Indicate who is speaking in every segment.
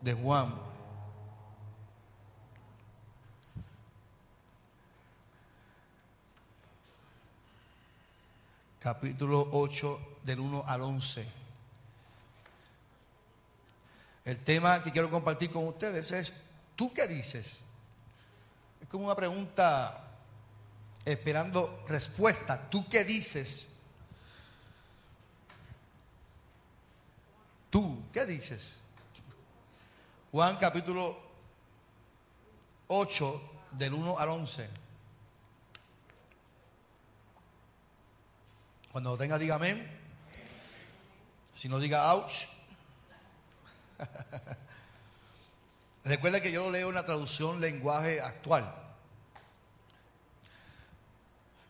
Speaker 1: de Juan. Capítulo 8 del 1 al 11. El tema que quiero compartir con ustedes es, ¿tú qué dices? Es como una pregunta esperando respuesta. ¿Tú qué dices? ¿Tú qué dices? Juan capítulo 8 del 1 al 11. Cuando lo tenga, diga amén. Si no, diga ouch. Recuerda que yo lo leo en la traducción lenguaje actual.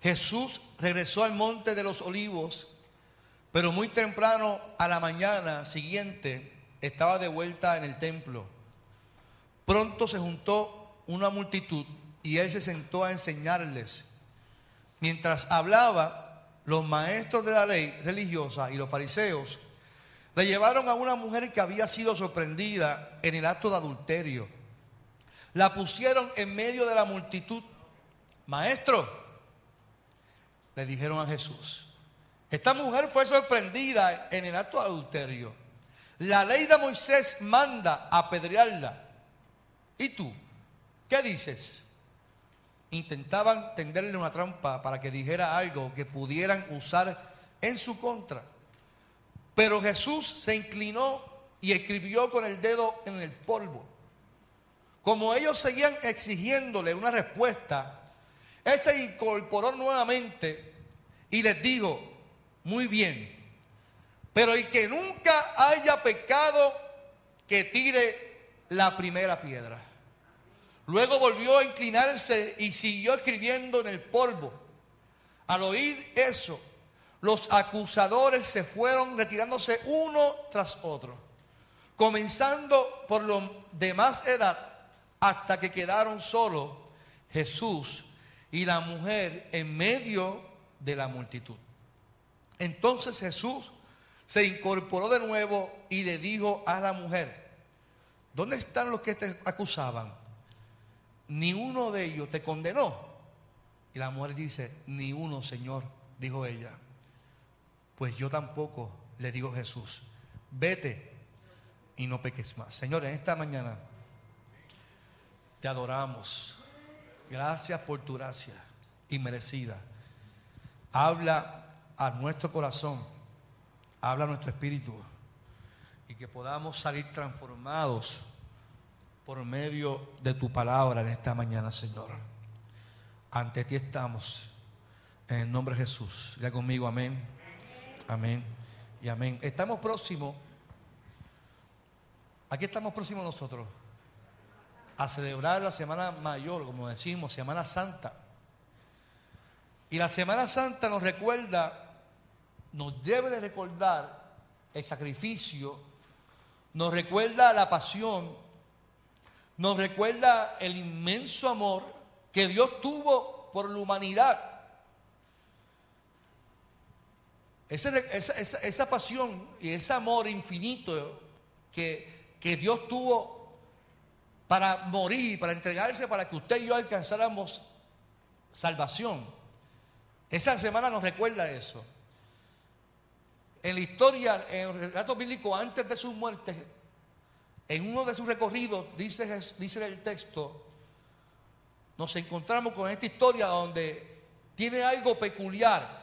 Speaker 1: Jesús regresó al monte de los olivos, pero muy temprano a la mañana siguiente estaba de vuelta en el templo. Pronto se juntó una multitud y él se sentó a enseñarles. Mientras hablaba, los maestros de la ley religiosa y los fariseos le llevaron a una mujer que había sido sorprendida en el acto de adulterio. La pusieron en medio de la multitud. Maestro, le dijeron a Jesús, esta mujer fue sorprendida en el acto de adulterio. La ley de Moisés manda apedrearla. ¿Y tú? ¿Qué dices? Intentaban tenderle una trampa para que dijera algo que pudieran usar en su contra. Pero Jesús se inclinó y escribió con el dedo en el polvo. Como ellos seguían exigiéndole una respuesta, él se incorporó nuevamente y les dijo, muy bien, pero el que nunca haya pecado, que tire la primera piedra. Luego volvió a inclinarse y siguió escribiendo en el polvo. Al oír eso, los acusadores se fueron retirándose uno tras otro, comenzando por los de más edad hasta que quedaron solo Jesús y la mujer en medio de la multitud. Entonces Jesús se incorporó de nuevo y le dijo a la mujer, ¿dónde están los que te acusaban? ni uno de ellos te condenó. Y la mujer dice, ni uno, Señor, dijo ella. Pues yo tampoco, le digo Jesús, vete y no peques más. Señor, en esta mañana te adoramos. Gracias por tu gracia inmerecida. Habla a nuestro corazón, habla nuestro espíritu y que podamos salir transformados por medio de tu palabra en esta mañana, Señor. Ante ti estamos. En el nombre de Jesús. Ya conmigo, amén. Amén. Y amén. Estamos próximos. Aquí estamos próximos nosotros. A celebrar la Semana Mayor, como decimos, Semana Santa. Y la Semana Santa nos recuerda, nos debe de recordar el sacrificio, nos recuerda la pasión nos recuerda el inmenso amor que Dios tuvo por la humanidad. Esa, pasión y ese amor infinito que, que Dios tuvo para morir, para entregarse, para que usted y yo alcanzáramos salvación. Esa semana nos recuerda eso. En la historia, en el relato bíblico, antes de su muerte, en uno de sus recorridos, dice, dice el texto, nos encontramos con esta historia donde tiene algo peculiar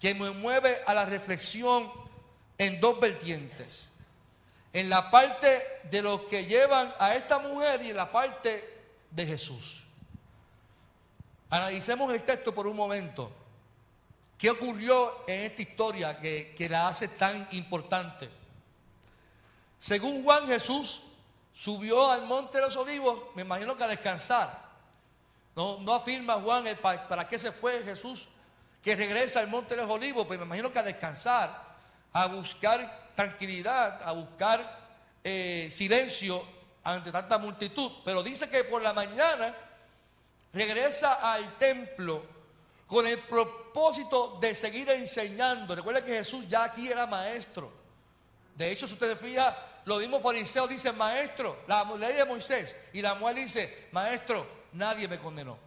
Speaker 1: que me mueve a la reflexión en dos vertientes. En la parte de los que llevan a esta mujer y en la parte de Jesús. Analicemos el texto por un momento. ¿Qué ocurrió en esta historia que, que la hace tan importante? Según Juan, Jesús subió al monte de los olivos, me imagino que a descansar. No, no afirma Juan para, qué se fue Jesús, que regresa al monte de los olivos, pues me imagino que a descansar, a buscar tranquilidad, a buscar eh, silencio ante tanta multitud. Pero dice que por la mañana regresa al templo con el propósito de seguir enseñando. Recuerda que Jesús ya aquí era maestro. De hecho, si ustedes fijan, los mismos fariseos dicen, maestro, la ley de Moisés. Y la mujer dice, maestro, nadie me condenó.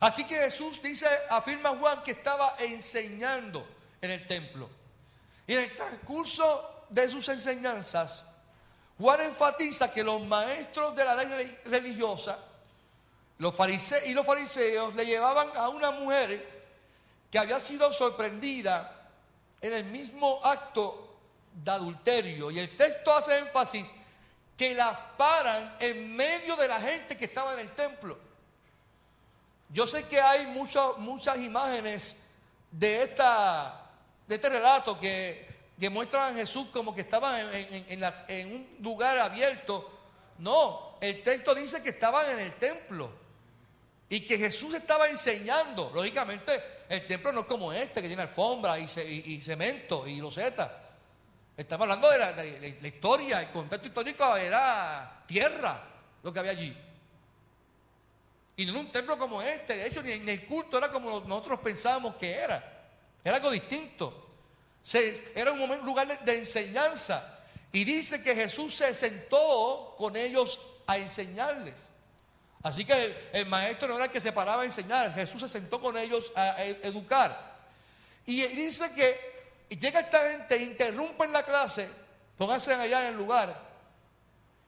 Speaker 1: Así que Jesús dice, afirma Juan que estaba enseñando en el templo. Y en el transcurso de sus enseñanzas, Juan enfatiza que los maestros de la ley religiosa los fariseos y los fariseos le llevaban a una mujer que había sido sorprendida en el mismo acto de adulterio. Y el texto hace énfasis que la paran en medio de la gente que estaba en el templo. Yo sé que hay muchas imágenes de, esta, de este relato que, que muestran a Jesús como que estaba en un lugar abierto. No, el texto dice que estaban en el templo. Y que Jesús estaba enseñando. Lógicamente, el templo no es como este, que tiene alfombra y, cemento y loseta. Estamos hablando de la, historia, el contexto histórico era tierra lo que había allí. Y no era un templo como este. De hecho, ni en el culto era como nosotros pensábamos que era. Era algo distinto. era un lugar de enseñanza. Y dice que Jesús se sentó con ellos a enseñarles. Así que el, maestro no era el que se paraba a enseñar, Jesús se sentó con ellos a, educar. Y dice que llega esta gente, interrumpen la clase, pónganse allá en el lugar,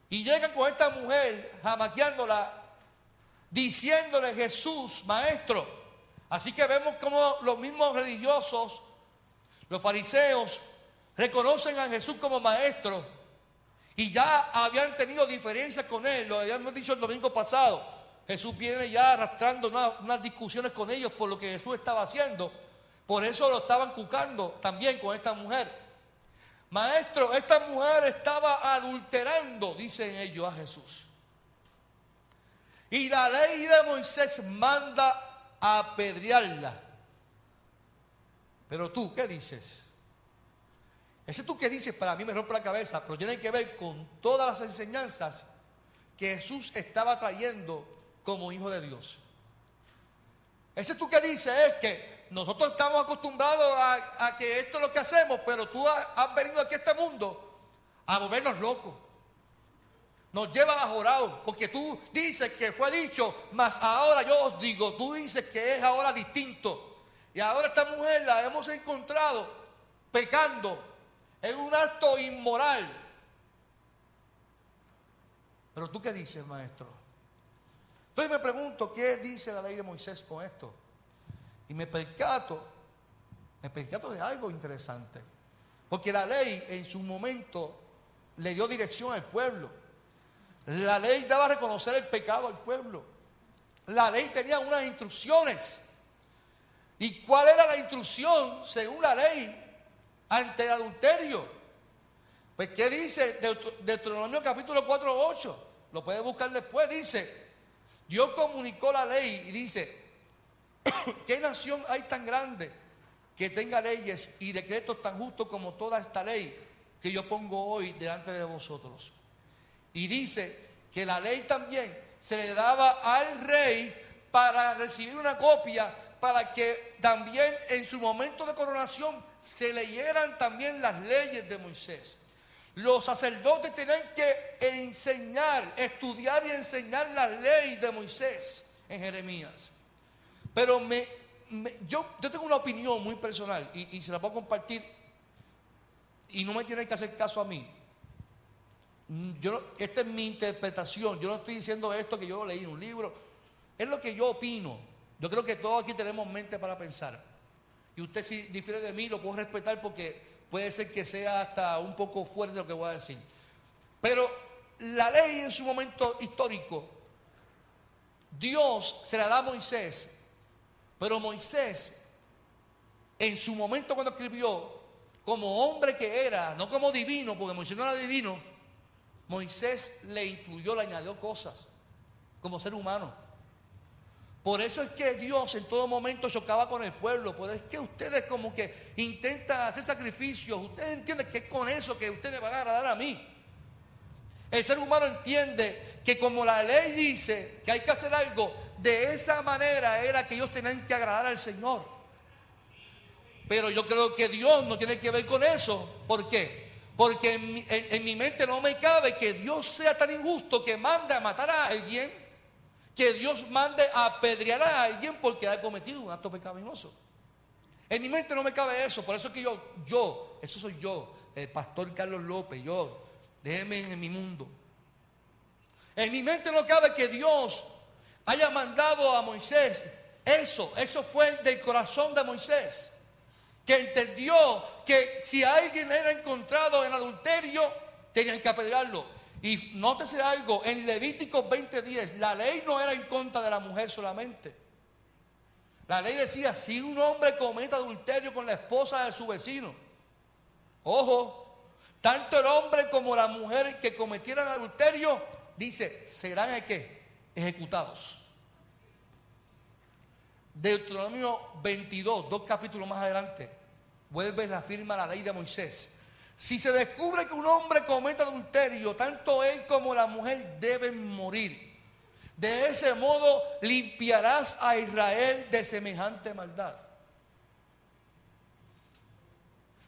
Speaker 1: y llega con esta mujer, jamaqueándola, diciéndole Jesús, maestro. Así que vemos como los mismos religiosos, los fariseos, reconocen a Jesús como maestro y ya habían tenido diferencias con él, lo habíamos dicho el domingo pasado. Jesús viene ya arrastrando unas, discusiones con ellos por lo que Jesús estaba haciendo. Por eso lo estaban cucando también con esta mujer. Maestro, esta mujer estaba adulterando, dicen ellos a Jesús. Y la ley de Moisés manda a apedrearla. Pero tú, ¿qué dices? Ese tú que dices para mí me rompe la cabeza, pero tiene que ver con todas las enseñanzas que Jesús estaba trayendo como hijo de Dios. Ese tú que dices es que nosotros estamos acostumbrados a, que esto es lo que hacemos, pero tú has, venido aquí a este mundo a movernos locos. Nos llevan a porque tú dices que fue dicho, mas ahora yo os digo, tú dices que es ahora distinto. Y ahora esta mujer la hemos encontrado pecando, es un acto inmoral. Pero tú qué dices, maestro? Entonces me pregunto, ¿qué dice la ley de Moisés con esto? Y me percato, me percato de algo interesante. Porque la ley en su momento le dio dirección al pueblo. La ley daba a reconocer el pecado al pueblo. La ley tenía unas instrucciones. ¿Y cuál era la instrucción según la ley? Ante el adulterio. Pues, ¿qué dice Deuteronomio capítulo 4, 8? Lo puede buscar después. Dice, Dios comunicó la ley y dice, ¿qué nación hay tan grande que tenga leyes y decretos tan justos como toda esta ley que yo pongo hoy delante de vosotros? Y dice que la ley también se le daba al rey para recibir una copia para que también en su momento de coronación se leyeran también las leyes de Moisés. Los sacerdotes tenían que enseñar, estudiar y enseñar la ley de Moisés en Jeremías. Pero me, yo, yo, tengo una opinión muy personal y, se la puedo compartir y no me tiene que hacer caso a mí. Yo, esta es mi interpretación. Yo no estoy diciendo esto que yo leí en un libro. Es lo que yo opino. Yo creo que todos aquí tenemos mente para pensar. Y usted si difiere de mí lo puedo respetar porque puede ser que sea hasta un poco fuerte lo que voy a decir. Pero la ley en su momento histórico, Dios se la da a Moisés, pero Moisés en su momento cuando escribió, como hombre que era, no como divino, porque Moisés no era divino, Moisés le incluyó, le añadió cosas como ser humano. Por eso es que Dios en todo momento chocaba con el pueblo. Por es que ustedes como que intentan hacer sacrificios. Ustedes entienden que es con eso que ustedes van a agradar a mí. El ser humano entiende que como la ley dice que hay que hacer algo, de esa manera era que ellos tenían que agradar al Señor. Pero yo creo que Dios no tiene que ver con eso. ¿Por qué? Porque en mi, en mi mente no me cabe que Dios sea tan injusto que mande a matar a alguien que Dios mande a apedrear a alguien porque ha cometido un acto pecaminoso. En mi mente no me cabe eso, por eso es que yo, yo, eso soy yo, el pastor Carlos López, yo, déjeme en mi mundo. En mi mente no cabe que Dios haya mandado a Moisés eso, eso fue del corazón de Moisés, que entendió que si alguien era encontrado en adulterio, tenían que apedrearlo. Y nótese algo, en Levítico 20:10, la ley no era en contra de la mujer solamente. La ley decía, si un hombre comete adulterio con la esposa de su vecino, ojo, tanto el hombre como la mujer que cometieran adulterio, dice, serán ejecutados. Deuteronomio 22, dos capítulos más adelante, vuelve la firma la ley de Moisés. Si se descubre que un hombre comete adulterio, tanto él como la mujer deben morir. De ese modo limpiarás a Israel de semejante maldad.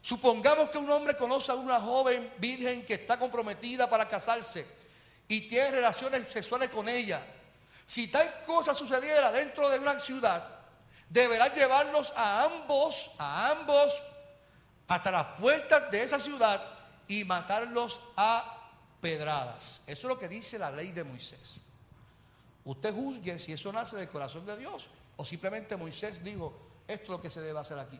Speaker 1: Supongamos que un hombre conoce a una joven virgen que está comprometida para casarse y tiene relaciones sexuales con ella. Si tal cosa sucediera dentro de una ciudad, deberá llevarlos a ambos, a ambos hasta las puertas de esa ciudad y matarlos a pedradas. Eso es lo que dice la ley de Moisés. Usted juzgue si eso nace del corazón de Dios o simplemente Moisés dijo, esto es lo que se debe hacer aquí.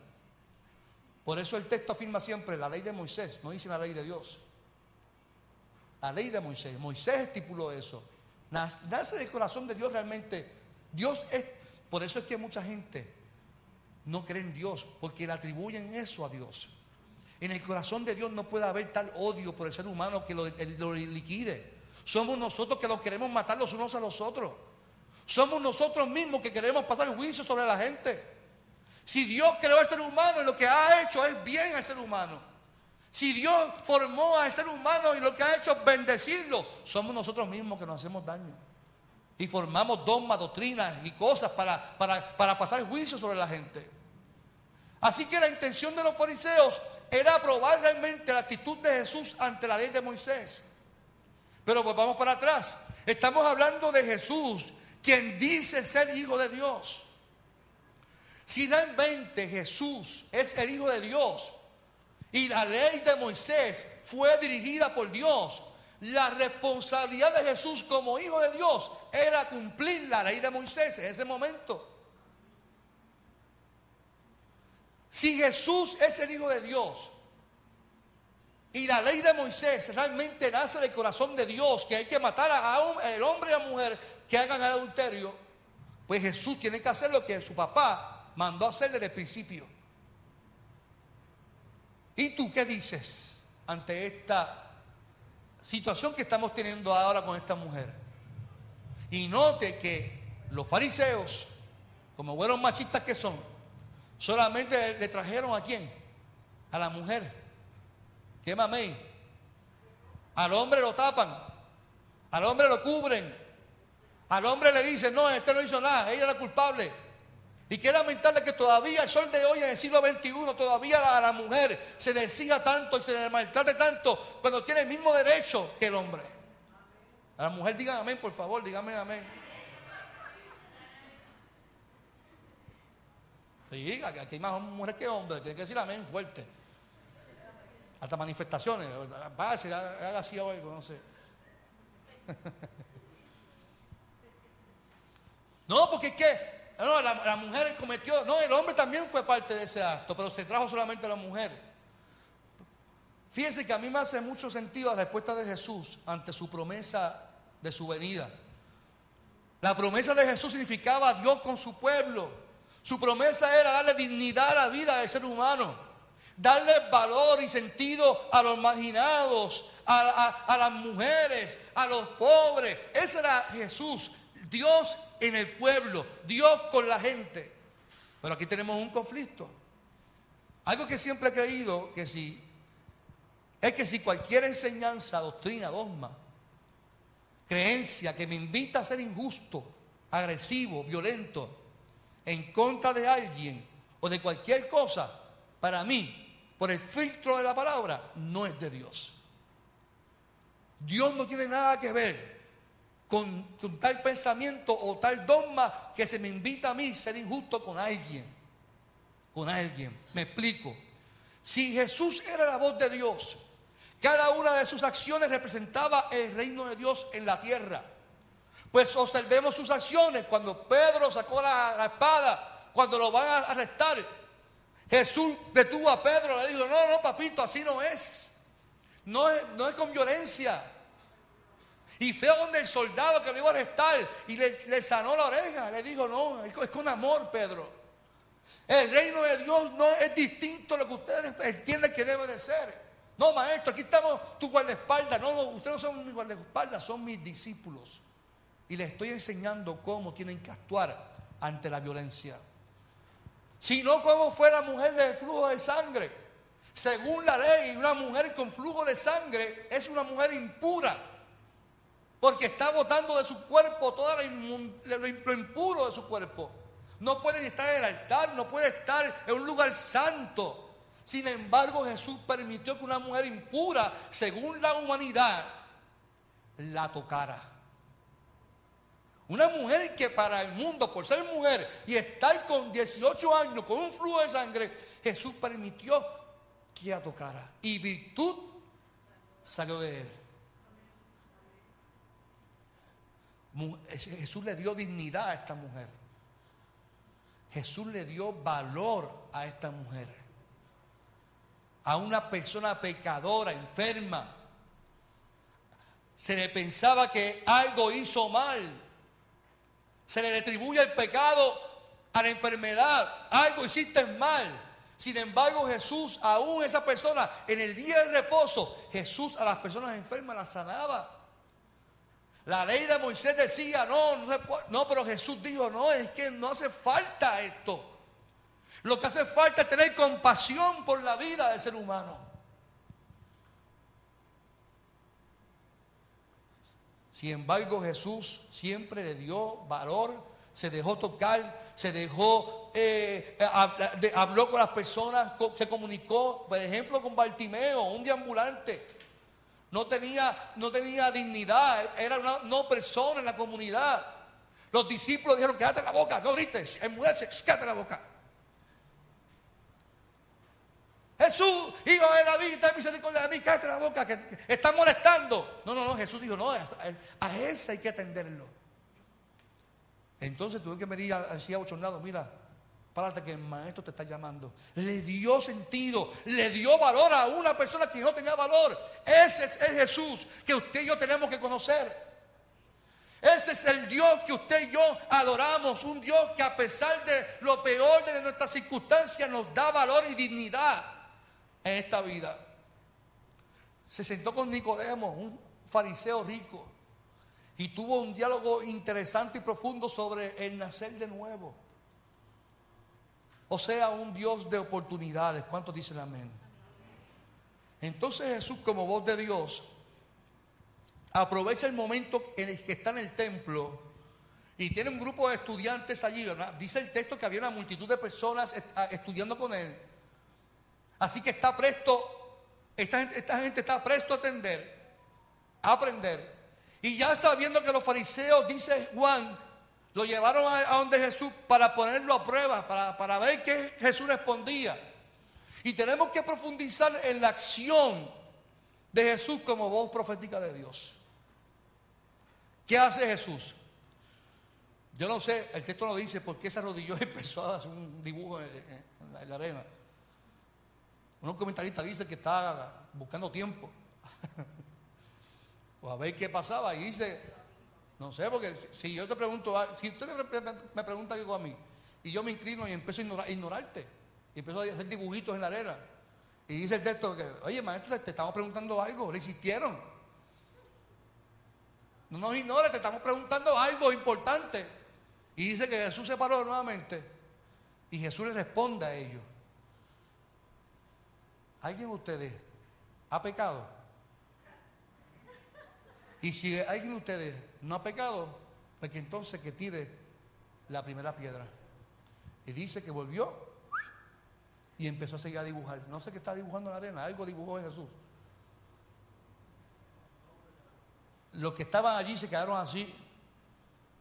Speaker 1: Por eso el texto afirma siempre la ley de Moisés, no dice la ley de Dios. La ley de Moisés, Moisés estipuló eso. Nace del corazón de Dios realmente. Dios es, por eso es que mucha gente no cree en Dios, porque le atribuyen eso a Dios. En el corazón de Dios no puede haber tal odio por el ser humano que lo, liquide. Somos nosotros que los queremos matar los unos a los otros. Somos nosotros mismos que queremos pasar juicio sobre la gente. Si Dios creó al ser humano y lo que ha hecho es bien al ser humano. Si Dios formó al ser humano y lo que ha hecho es bendecirlo, somos nosotros mismos que nos hacemos daño. Y formamos dogmas, doctrinas y cosas para, para, para pasar juicio sobre la gente. Así que la intención de los fariseos era probar realmente la actitud de Jesús ante la ley de Moisés. Pero volvamos para atrás. Estamos hablando de Jesús, quien dice ser hijo de Dios. Si realmente Jesús es el hijo de Dios y la ley de Moisés fue dirigida por Dios, la responsabilidad de Jesús como hijo de Dios era cumplir la ley de Moisés en ese momento. Si Jesús es el Hijo de Dios y la ley de Moisés realmente nace del corazón de Dios, que hay que matar a el hombre y a la mujer que hagan el adulterio, pues Jesús tiene que hacer lo que su papá mandó hacer desde el principio. ¿Y tú qué dices ante esta situación que estamos teniendo ahora con esta mujer? Y note que los fariseos, como buenos machistas que son, Solamente le trajeron a quién? A la mujer. ¿Qué mamey? Al hombre lo tapan. Al hombre lo cubren. Al hombre le dicen, no, este no hizo nada, ella era culpable. Y qué lamentable que todavía, el sol de hoy en el siglo XXI, todavía a la mujer se le exija tanto y se le maltrate tanto cuando tiene el mismo derecho que el hombre. A la mujer digan amén, por favor, dígame amén. Aquí hay más mujeres que hombres, tiene que decir amén fuerte. Hasta manifestaciones, pase, haga así algo, no sé. No, porque es que no, la, la, mujer cometió, no, el hombre también fue parte de ese acto, pero se trajo solamente a la mujer. Fíjense que a mí me hace mucho sentido la respuesta de Jesús ante su promesa de su venida. La promesa de Jesús significaba Dios con su pueblo. Su promesa era darle dignidad a la vida del ser humano, darle valor y sentido a los marginados, a, las mujeres, a los pobres. Ese era Jesús, Dios en el pueblo, Dios con la gente. Pero aquí tenemos un conflicto. Algo que siempre he creído que si es que si cualquier enseñanza, doctrina, dogma, creencia que me invita a ser injusto, agresivo, violento, en contra de alguien o de cualquier cosa, para mí, por el filtro de la palabra, no es de Dios. Dios no tiene nada que ver con, tal pensamiento o tal dogma que se me invita a mí a ser injusto con alguien. Con alguien. Me explico. Si Jesús era la voz de Dios, cada una de sus acciones representaba el reino de Dios en la tierra. Pues observemos sus acciones cuando Pedro sacó la, espada, cuando lo van a arrestar. Jesús detuvo a Pedro, le dijo, no, no, papito, así no es. No es, no es con violencia. Y fue donde el soldado que lo iba a arrestar y le, sanó la oreja. Le dijo, no, es con amor, Pedro. El reino de Dios no es distinto a lo que ustedes entienden que debe de ser. No, maestro, aquí estamos tu guardaespaldas. No, ustedes no son mis guardaespaldas, son mis discípulos. Y les estoy enseñando cómo tienen que actuar ante la violencia. Si no, como fue la mujer de flujo de sangre. Según la ley, una mujer con flujo de sangre es una mujer impura. Porque está botando de su cuerpo todo lo impuro de su cuerpo. No puede estar en el altar, no puede estar en un lugar santo. Sin embargo, Jesús permitió que una mujer impura, según la humanidad, la tocara. Una mujer que para el mundo, por ser mujer y estar con 18 años, con un flujo de sangre, Jesús permitió que la tocara. Y virtud salió de él. Jesús le dio dignidad a esta mujer. Jesús le dio valor a esta mujer a una persona pecadora, enferma. Se le pensaba que algo hizo mal. Se le retribuye el pecado a la enfermedad. Algo hiciste mal. Sin embargo, Jesús, aún esa persona, en el día de reposo, Jesús a las personas enfermas las sanaba. La ley de Moisés decía, no, no, pero Jesús dijo, no, es que no hace falta esto. Lo que hace falta es tener compasión por la vida del ser humano. Sin embargo, Jesús siempre le dio valor, se dejó tocar, se dejó, eh, habló con las personas, se comunicó, por ejemplo, con Bartimeo, un deambulante. No tenía, no tenía dignidad, era una no persona en la comunidad. Los discípulos dijeron, quédate la boca, no grites, enmudece, quédate la boca. Jesús, hijo de David, ten misericordia de mí, cállate la boca, que está molestando. No, no, no, Jesús dijo, no, a ese hay que atenderlo. Entonces tuve que venir así abochornado, mira, párate que el maestro te está llamando. Le dio sentido, le dio valor a una persona que no tenía valor. Ese es el Jesús que usted y yo tenemos que conocer. Ese es el Dios que usted y yo adoramos, un Dios que a pesar de lo peor de nuestras circunstancias nos da valor y dignidad en esta vida. Se sentó con Nicodemo, un fariseo rico, y tuvo un diálogo interesante y profundo sobre el nacer de nuevo. O sea, un Dios de oportunidades. ¿Cuántos dicen amén? Entonces Jesús, como voz de Dios, aprovecha el momento en el que está en el templo y tiene un grupo de estudiantes allí. Dice el texto que había una multitud de personas estudiando con él. Así que está presto, esta gente, está presto a atender, a aprender. Y ya sabiendo que los fariseos, dice Juan, lo llevaron a, donde Jesús para ponerlo a prueba, para, para ver qué Jesús respondía. Y tenemos que profundizar en la acción de Jesús como voz profética de Dios. ¿Qué hace Jesús? Yo no sé, el texto no dice por qué se arrodilló y empezó a hacer un dibujo en la arena. Un comentarista dice que está buscando tiempo. o a ver qué pasaba. Y dice, no sé, porque si yo te pregunto, si usted me pregunta algo a mí, y yo me inclino y empiezo a ignorarte, y empiezo a hacer dibujitos en la arena, y dice el texto que, oye maestro, te estamos preguntando algo, le insistieron. no nos ignores, te estamos preguntando algo importante. Y dice que Jesús se paró nuevamente y Jesús le responde a ellos. ¿Alguien de ustedes ha pecado? Y si alguien de ustedes no ha pecado, pues que entonces que tire la primera piedra. Y dice que volvió y empezó a seguir a dibujar. No sé qué está dibujando en la arena, algo dibujó Jesús. Los que estaban allí se quedaron así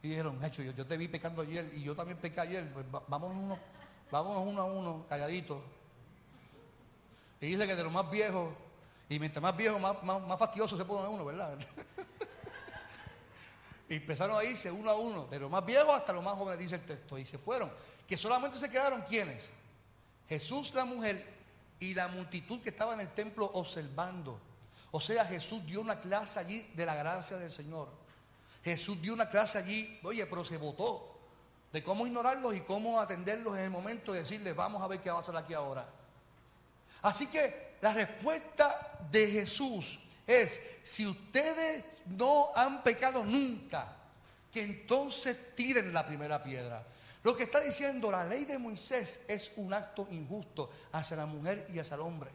Speaker 1: y dijeron, hecho, yo, yo, te vi pecando ayer y yo también pequé ayer, pues vámonos uno, vámonos uno a uno, calladitos. Y dice que de los más viejos, y mientras más viejo, más, más, fastidioso se pone uno, ¿verdad? y empezaron a irse uno a uno, de los más viejos hasta los más jóvenes, dice el texto. Y se fueron, que solamente se quedaron quienes? Jesús, la mujer y la multitud que estaba en el templo observando. O sea, Jesús dio una clase allí de la gracia del Señor. Jesús dio una clase allí, oye, pero se votó de cómo ignorarlos y cómo atenderlos en el momento de decirles, vamos a ver qué va a hacer aquí ahora. Así que la respuesta de Jesús es, si ustedes no han pecado nunca, que entonces tiren la primera piedra. Lo que está diciendo la ley de Moisés es un acto injusto hacia la mujer y hacia el hombre.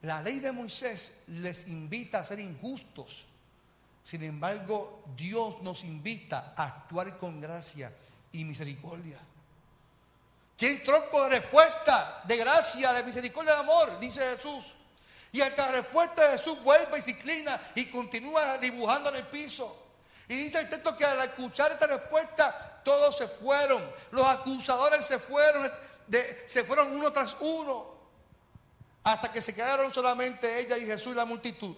Speaker 1: La ley de Moisés les invita a ser injustos. Sin embargo, Dios nos invita a actuar con gracia y misericordia. ¿Quién tronco de respuesta, de gracia, de misericordia, de amor? Dice Jesús. Y ante la respuesta de Jesús vuelve y se inclina y continúa dibujando en el piso. Y dice el texto que al escuchar esta respuesta, todos se fueron. Los acusadores se fueron, se fueron uno tras uno hasta que se quedaron solamente ella y Jesús y la multitud.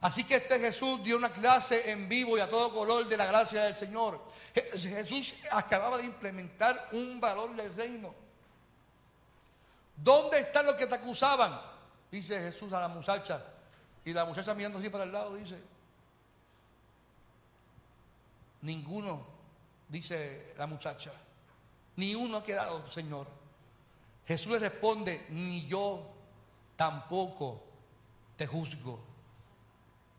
Speaker 1: Así que este Jesús dio una clase en vivo y a todo color de la gracia del Señor. Jesús acababa de implementar un valor del reino. ¿Dónde están los que te acusaban? Dice Jesús a la muchacha. Y la muchacha mirando así para el lado dice, ninguno, dice la muchacha, ni uno ha quedado, Señor. Jesús le responde, ni yo tampoco te juzgo.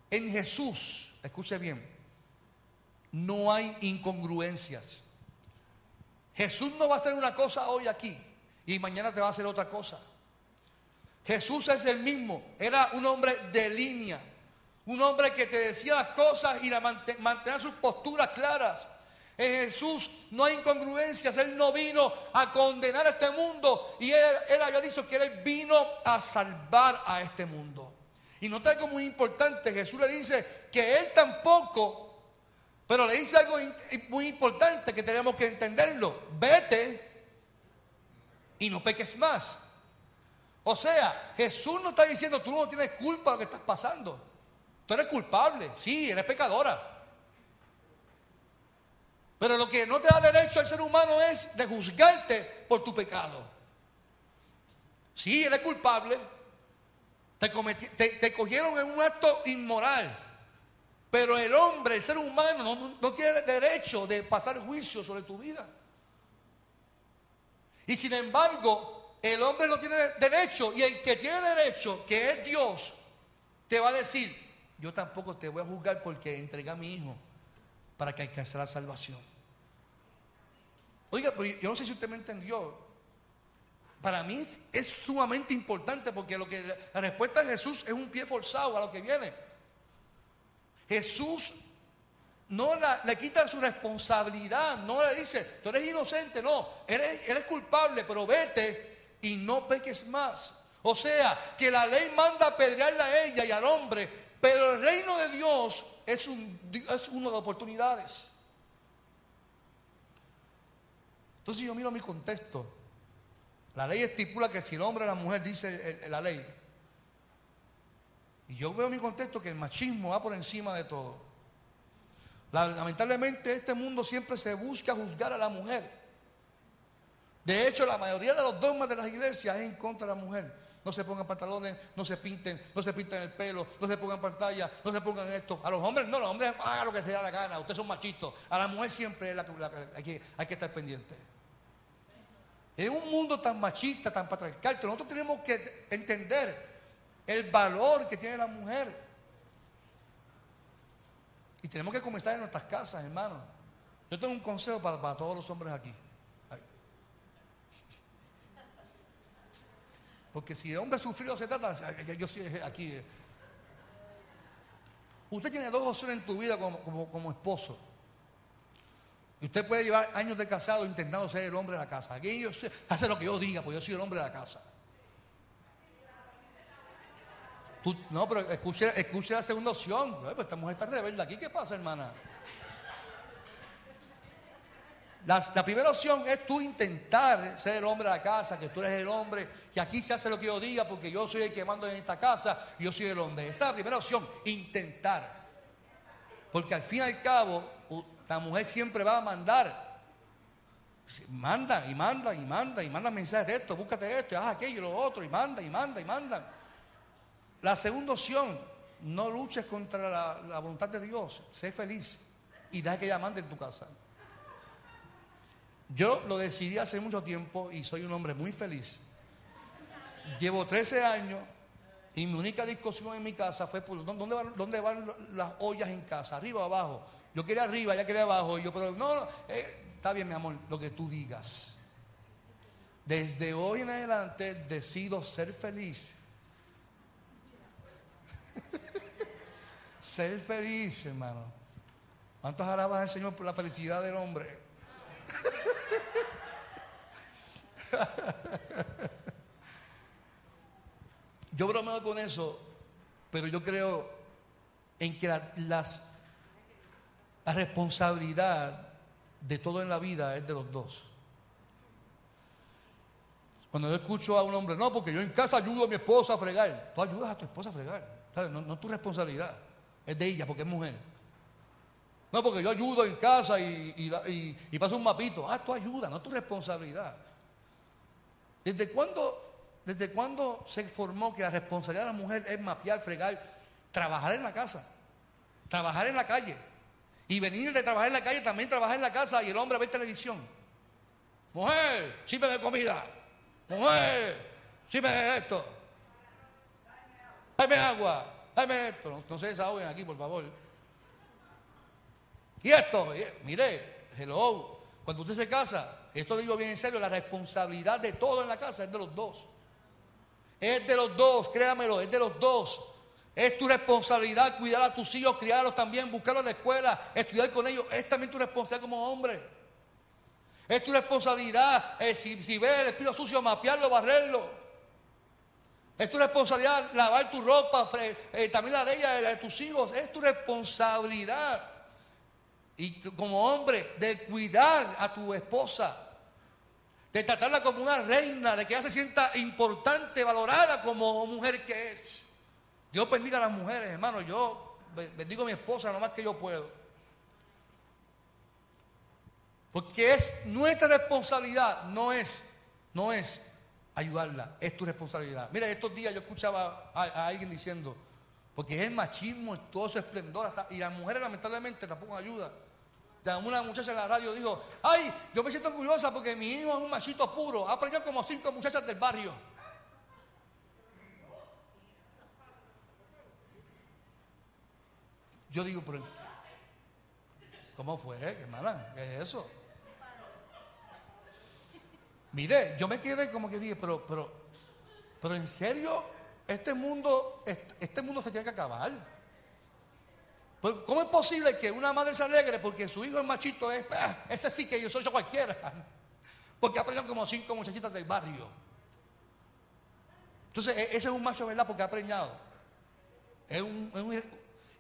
Speaker 1: En Jesús, escuche bien, no hay incongruencias. Jesús no va a hacer una cosa hoy aquí y mañana te va a hacer otra cosa. Jesús es el mismo, era un hombre de línea, un hombre que te decía las cosas y la mantenía sus posturas claras. En Jesús no hay incongruencias. Él no vino a condenar a este mundo. Y él, había dicho que Él vino a salvar a este mundo. Y nota algo muy importante. Jesús le dice que Él tampoco, pero le dice algo muy importante que tenemos que entenderlo. Vete y no peques más. O sea, Jesús no está diciendo tú no tienes culpa de lo que estás pasando. Tú eres culpable. Sí, eres pecadora. Pero lo que no te da derecho al ser humano es de juzgarte por tu pecado. Sí, eres culpable. Te, cogieron en un acto inmoral. Pero el hombre, el ser humano, no, tiene derecho de pasar juicio sobre tu vida. Y sin embargo, el hombre no tiene derecho. Y el que tiene derecho, que es Dios, te va a decir, yo tampoco te voy a juzgar porque entregué a mi hijo para que alcance la salvación. Oiga, pero yo no sé si usted me entendió. Para mí es, sumamente importante porque lo que la respuesta de Jesús es un pie forzado a lo que viene. Jesús no le quita su responsabilidad, no le dice, tú eres inocente, no, eres, eres culpable, pero vete y no peques más. O sea, que la ley manda apedrearle a ella y al hombre, pero el reino de Dios es, un, es una de oportunidades. Entonces yo miro mi contexto. La ley estipula que si el hombre o la mujer dice la ley. Y yo veo mi contexto que el machismo va por encima de todo. Lamentablemente este mundo siempre se busca juzgar a la mujer. De hecho, la mayoría de los dogmas de las iglesias es en contra de la mujer no se pongan pantalones, no se pinten, no se pinten el pelo, no se pongan pantalla, no se pongan esto. A los hombres no, los hombres hagan lo que se da la gana, ustedes son machistas. A la mujer siempre hay, que, que estar pendiente. En un mundo tan machista, tan patriarcal, nosotros tenemos que entender el valor que tiene la mujer. Y tenemos que comenzar en nuestras casas, hermano. Yo tengo un consejo para, para todos los hombres aquí. Porque si de hombre sufrido se trata, yo soy aquí. Eh. Usted tiene dos opciones en tu vida como, como, esposo. Y usted puede llevar años de casado intentando ser el hombre de la casa. Aquí yo hace lo que yo diga, pues yo soy el hombre de la casa. No, pero escuche, escuche la segunda opción. Pues esta mujer está rebelde aquí. ¿Qué pasa, hermana? La, primera opción es tú intentar ser el hombre de la casa, que tú eres el hombre, que aquí se hace lo que yo diga, porque yo soy el que mando en esta casa y yo soy el hombre. Esa es la primera opción, intentar. Porque al fin y al cabo, la mujer siempre va a mandar. Manda y manda y manda y manda mensajes de esto, búscate esto, haz aquello, lo otro, y manda y manda y manda. La segunda opción, no luches contra la, voluntad de Dios, sé feliz y deja que ella mande en tu casa. Yo lo decidí hace mucho tiempo y soy un hombre muy feliz. Llevo 13 años y mi única discusión en mi casa fue por dónde van, dónde van las ollas en casa, arriba o abajo. Yo quería arriba, ella quería abajo. Y yo, pero no, no eh, está bien, mi amor, lo que tú digas. Desde hoy en adelante decido ser feliz. ser feliz, hermano. ¿Cuántos alabas al Señor por la felicidad del hombre? Yo bromeo con eso, pero yo creo en que la, las, la responsabilidad de todo en la vida es de los dos. Cuando yo escucho a un hombre, no, porque yo en casa ayudo a mi esposa a fregar. Tú ayudas a tu esposa a fregar. No, no es tu responsabilidad, es de ella porque es mujer. No, porque yo ayudo en casa y, paso un mapito. Ah, tu ayuda, no tu responsabilidad. ¿Desde cuándo, ¿Desde cuándo se formó que la responsabilidad de la mujer es mapear, fregar, trabajar en la casa, trabajar en la calle? Y venir de trabajar en la calle también trabajar en la casa y el hombre ve televisión. Mujer, de comida. Mujer, de esto. Dame agua, dame esto. No, no se desahoguen aquí, por favor. Y esto, mire, hello, cuando usted se casa, esto digo bien en serio, la responsabilidad de todo en la casa es de los dos. Es de los dos, créamelo, es de los dos. Es tu responsabilidad cuidar a tus hijos, criarlos también, buscarlos en la escuela, estudiar con ellos. Es también tu responsabilidad como hombre. Es tu responsabilidad, eh, si, si ves el espíritu sucio, mapearlo, barrerlo. Es tu responsabilidad lavar tu ropa, eh, también la de ella, la de tus hijos. Es tu responsabilidad y como hombre de cuidar a tu esposa, de tratarla como una reina, de que ella se sienta importante, valorada como mujer que es. Dios bendiga a las mujeres, hermano. Yo bendigo a mi esposa lo más que yo puedo. Porque es nuestra responsabilidad, no es, no es ayudarla, es tu responsabilidad. Mira, estos días yo escuchaba a, alguien diciendo, porque es el machismo, todo su esplendor, y las mujeres lamentablemente tampoco ayudan una muchacha en la radio dijo, ay, yo me siento orgullosa porque mi hijo es un machito puro, ha aprendido como cinco muchachas del barrio. Yo digo, pero ¿cómo fue, eh, hermana? ¿Qué es eso? Mire, yo me quedé como que dije, pero, pero, pero en serio, este mundo, este mundo se tiene que acabar. Pues, ¿Cómo es posible que una madre se alegre porque su hijo es machito? Es, ah, ese sí que yo soy yo cualquiera. Porque ha preñado como cinco muchachitas del barrio. Entonces, e, ese es un macho, ¿verdad? Porque ha preñado.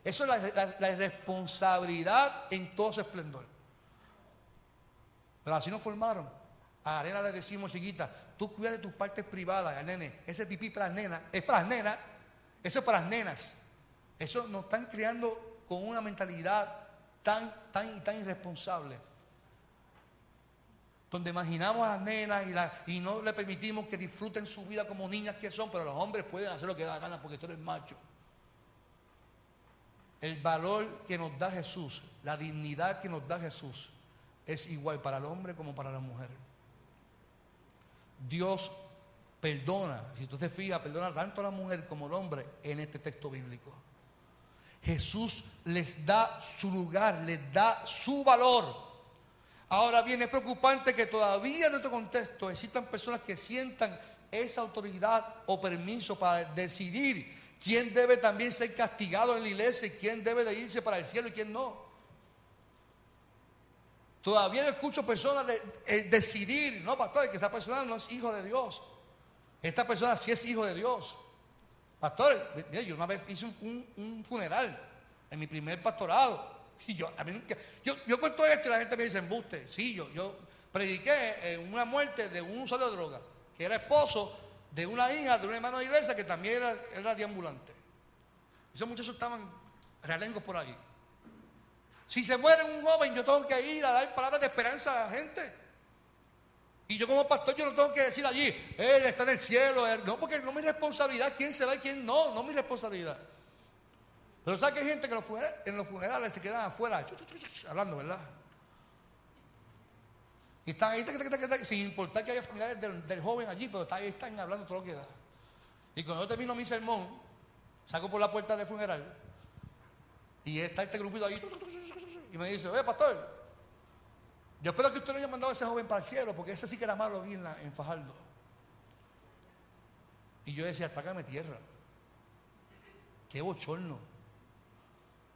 Speaker 1: eso es la, responsabilidad en todo su esplendor. Pero así nos formaron. A Arena le decimos, chiquita, tú cuida de tus partes privadas, nene. Ese pipí para las nenas, es para las nenas, eso es para las nenas. Eso nos están criando con una mentalidad tan, tan, tan irresponsable. Donde imaginamos a las nenas y, y no le permitimos que disfruten su vida como niñas que son, pero los hombres pueden hacer lo que da gana porque tú eres macho. El valor que nos da Jesús, la dignidad que nos da Jesús, es igual para el hombre como para la mujer. Dios perdona, si tú te fijas, perdona tanto a la mujer como al hombre en este texto bíblico. Jesús les da su lugar, les da su valor. Ahora bien, es preocupante que todavía en nuestro contexto existan personas que sientan esa autoridad o permiso para decidir quién debe también ser castigado en la iglesia y quién debe de irse para el cielo y quién no. Todavía escucho personas eh, decidir, no, pastor, que esa persona no es hijo de Dios. Esta persona sí es hijo de Dios. Pastor, mire, yo una vez hice un, funeral en mi primer pastorado. Y yo, yo, yo cuento esto y la gente me dice embuste. Sí, yo, yo prediqué una muerte de un usuario de droga, que era esposo de una hija de un hermano de iglesia que también era, era deambulante. Esos muchachos estaban realengos por ahí. Si se muere un joven, yo tengo que ir a dar palabras de esperanza a la gente. Y yo como pastor, yo no tengo que decir allí, Él está en el cielo. No, porque no es mi responsabilidad quién se va y quién no, no es mi responsabilidad. Pero ¿sabes que hay gente que en los funerales se quedan afuera, hablando, ¿verdad? Y están ahí, sin importar que haya familiares del, joven allí, pero están ahí, están hablando todo lo que da. Y cuando yo termino mi sermón, saco por la puerta del funeral, y está este grupito ahí, y me dice, oye, pastor, yo espero que usted no haya mandado a ese joven para el cielo, porque ese sí que era malo aquí en, Fajardo. Y yo decía, trágame tierra. Qué bochorno.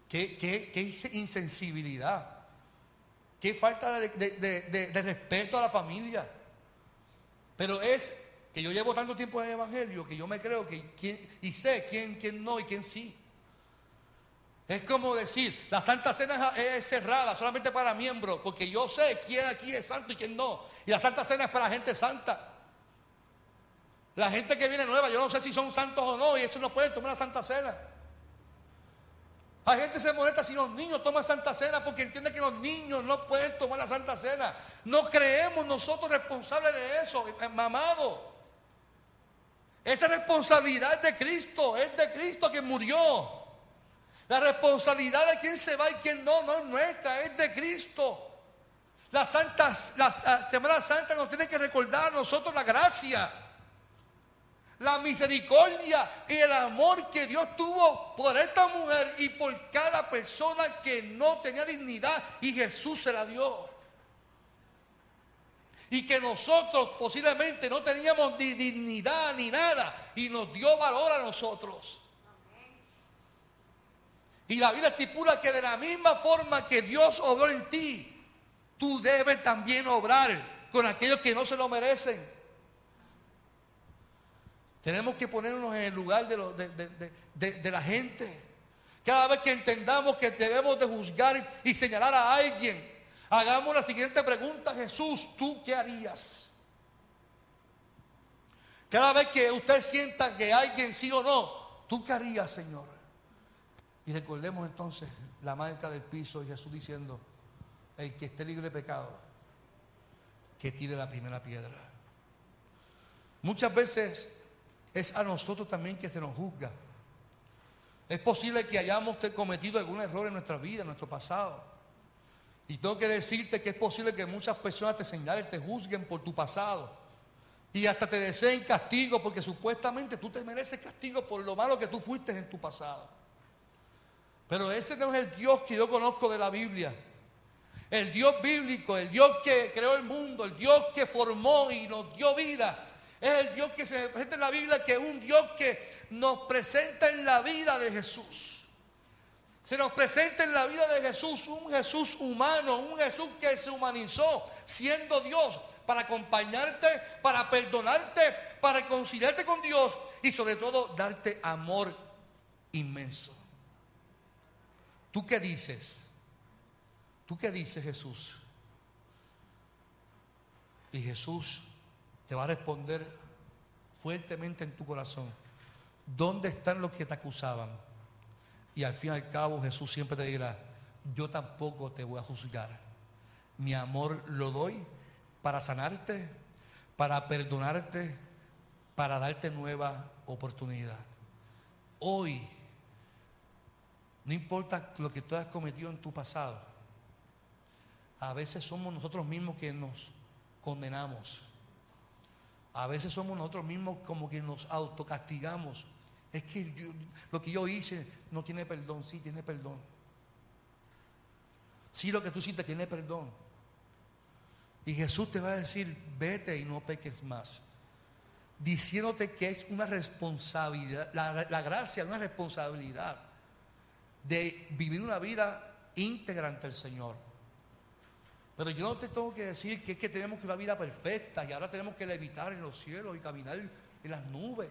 Speaker 1: Qué, qué, insensibilidad. Qué falta de, respeto a la familia. Pero es que yo llevo tanto tiempo en el Evangelio que yo me creo que y sé quién, quién no y quién sí. Es como decir, la Santa Cena es cerrada solamente para miembros, porque yo sé quién aquí es santo y quién no. Y la Santa Cena es para gente santa. La gente que viene nueva, yo no sé si son santos o no, y eso no puede tomar la Santa Cena. Hay gente se molesta si los niños toman Santa Cena porque entiende que los niños no pueden tomar la Santa Cena. No creemos nosotros responsables de eso, mamado. Esa responsabilidad es de Cristo, es de Cristo que murió. La responsabilidad de quién se va y quién no, no es nuestra, es de Cristo. La, Santa, la Semana Santa nos tiene que recordar a nosotros la gracia, la misericordia y el amor que Dios tuvo por esta mujer y por cada persona que no tenía dignidad y Jesús se la dio. Y que nosotros posiblemente no teníamos dignidad ni nada y nos dio valor a nosotros. Y la Biblia estipula que de la misma forma que Dios obró en ti, tú debes también obrar con aquellos que no se lo merecen. Tenemos que ponernos en el lugar de, la gente. Cada vez que entendamos que debemos de juzgar y señalar a alguien, hagamos la siguiente pregunta, Jesús, ¿tú qué harías? Cada vez que usted sienta que alguien sí o no, ¿tú qué harías, Señor? Y recordemos entonces la marca del piso y Jesús diciendo, el que esté libre de pecado, que tire la primera piedra. Muchas veces es a nosotros también que se nos juzga. Es posible que hayamos cometido algún error en nuestra vida, en nuestro pasado. Y tengo que decirte que es posible que muchas personas te señalen, te juzguen por tu pasado. Y hasta te deseen castigo porque supuestamente tú te mereces castigo por lo malo que tú fuiste en tu pasado. Pero ese no es el Dios que yo conozco de la Biblia. El Dios bíblico, el Dios que creó el mundo, el Dios que formó y nos dio vida. Es el Dios que se presenta en la Biblia, que es un Dios que nos presenta en la vida de Jesús. Se nos presenta en la vida de Jesús un Jesús humano, un Jesús que se humanizó siendo Dios para acompañarte, para perdonarte, para reconciliarte con Dios y sobre todo darte amor inmenso. ¿Tú qué dices? ¿Tú qué dices Jesús? Y Jesús te va a responder fuertemente en tu corazón. ¿Dónde están los que te acusaban? Y al fin y al cabo Jesús siempre te dirá, yo tampoco te voy a juzgar. Mi amor lo doy para sanarte, para perdonarte, para darte nueva oportunidad. Hoy no importa lo que tú hayas cometido en tu pasado. A veces somos nosotros mismos que nos condenamos. a veces somos nosotros mismos como que nos autocastigamos. Es que lo que yo hice no tiene perdón, sí tiene perdón. Sí lo que tú hiciste tiene perdón. Y Jesús te va a decir, vete y no peques más. Diciéndote que es una responsabilidad, la, la gracia es una responsabilidad de vivir una vida íntegra ante el Señor. Pero yo no te tengo que decir que es que tenemos una vida perfecta y ahora tenemos que levitar en los cielos y caminar en las nubes.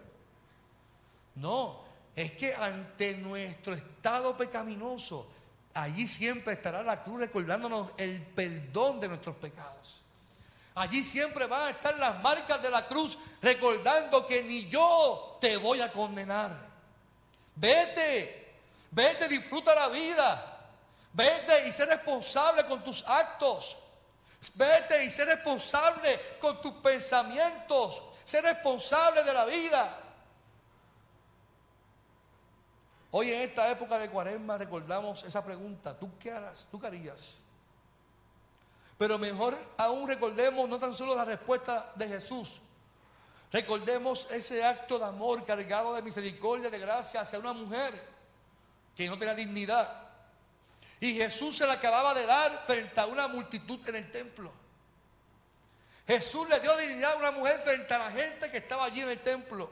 Speaker 1: No, es que ante nuestro estado pecaminoso, allí siempre estará la cruz recordándonos el perdón de nuestros pecados. Allí siempre van a estar las marcas de la cruz recordando que ni yo te voy a condenar. Vete, vete, disfruta la vida. Vete y sé responsable con tus actos. Vete y sé responsable con tus pensamientos. Sé responsable de la vida. Hoy en esta época de cuaresma recordamos esa pregunta. ¿Tú qué harás? ¿Tú qué harías? Pero mejor aún recordemos no tan solo la respuesta de Jesús. Recordemos ese acto de amor cargado de misericordia, de gracia hacia una mujer que no tenía dignidad y Jesús se la acababa de dar frente a una multitud en el templo. Jesús le dio dignidad a una mujer frente a la gente que estaba allí en el templo.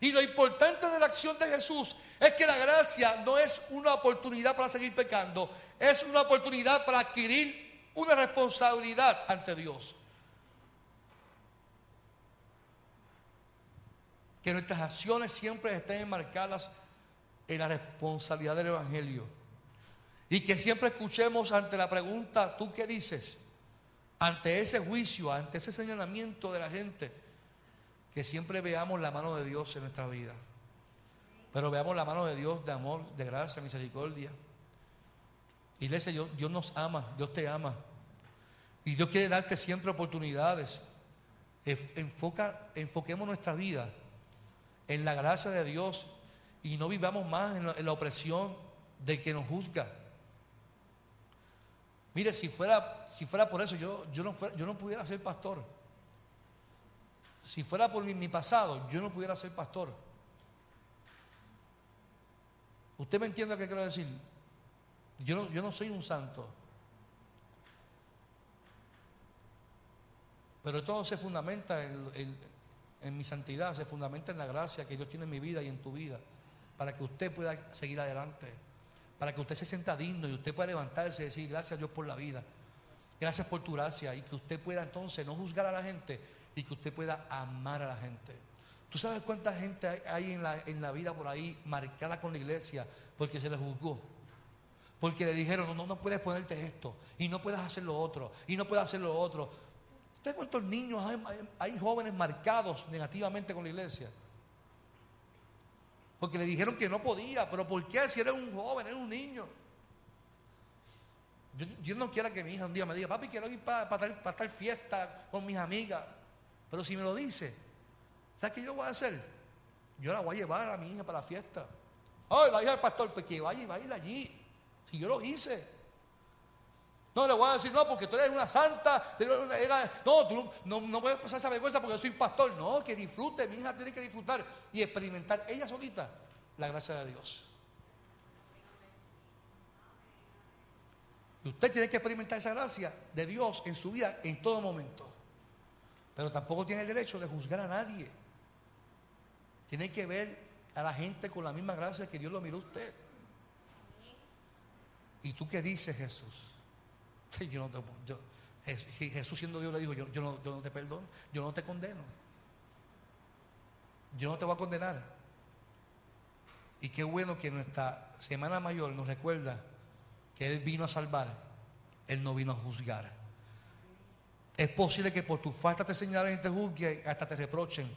Speaker 1: Y lo importante de la acción de Jesús es que la gracia no es una oportunidad para seguir pecando, es una oportunidad para adquirir una responsabilidad ante Dios. Que nuestras acciones siempre estén enmarcadas en la responsabilidad del Evangelio. Y que siempre escuchemos ante la pregunta, ¿tú qué dices? Ante ese juicio, ante ese señalamiento de la gente, que siempre veamos la mano de Dios en nuestra vida. Pero veamos la mano de Dios de amor, de gracia, misericordia. Iglesia, Dios, Dios nos ama, Dios te ama. Y Dios quiere darte siempre oportunidades. Enfoca, enfoquemos nuestra vida en la gracia de Dios y no vivamos más en la, opresión del que nos juzga. Mire, si fuera, si fuera por eso, yo, yo, no yo no pudiera ser pastor. Si fuera por mi, pasado, yo no pudiera ser pastor. ¿Usted me entiende lo que quiero decir? Yo no, yo no soy un santo. Pero todo se fundamenta en, en, mi santidad, se fundamenta en la gracia que Dios tiene en mi vida y en tu vida, para que usted pueda seguir adelante para que usted se sienta digno y usted pueda levantarse y decir gracias a Dios por la vida. Gracias por tu gracia y que usted pueda entonces no juzgar a la gente y que usted pueda amar a la gente. ¿Tú sabes cuánta gente hay en la, en la vida por ahí marcada con la iglesia porque se le juzgó? Porque le dijeron, no, no, no puedes ponerte esto y no puedes hacer lo otro y no puedes hacer lo otro. ¿Usted cuántos niños hay jóvenes marcados negativamente con la iglesia? Porque le dijeron que no podía. Pero ¿por qué? Si era un joven, era un niño. Yo, no quiero que mi hija un día me diga, papi, quiero ir para, para, para fiesta con mis amigas. Pero si me lo dice, ¿sabes qué yo voy a hacer? Yo la voy a llevar a mi hija para la fiesta. Ay, la hija del pastor, pues que vaya y ir allí. Si yo lo hice. No le voy a decir, no, porque tú eres una santa. no, tú no, no, puedes pasar esa vergüenza porque yo soy pastor. No, que disfrute. Mi hija tiene que disfrutar y experimentar ella solita la gracia de Dios. Y usted tiene que experimentar esa gracia de Dios en su vida en todo momento. Pero tampoco tiene el derecho de juzgar a nadie. Tiene que ver a la gente con la misma gracia que Dios lo miró a usted. ¿Y tú qué dices, Jesús? Yo no Jesús siendo Dios le dijo, yo, no, yo te perdono, yo no te condeno. Yo no te voy a condenar. Y qué bueno que nuestra Semana Mayor nos recuerda que Él vino a salvar, Él no vino a juzgar. Es posible que por tu falta te señalen y te juzguen, hasta te reprochen,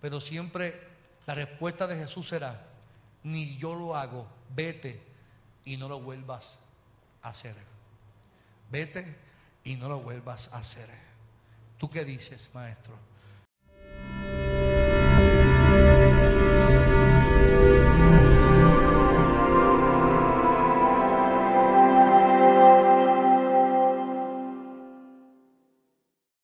Speaker 1: pero siempre la respuesta de Jesús será, ni yo lo hago, vete y no lo vuelvas a hacer. Vete y no lo vuelvas a hacer. ¿Tú qué dices, maestro?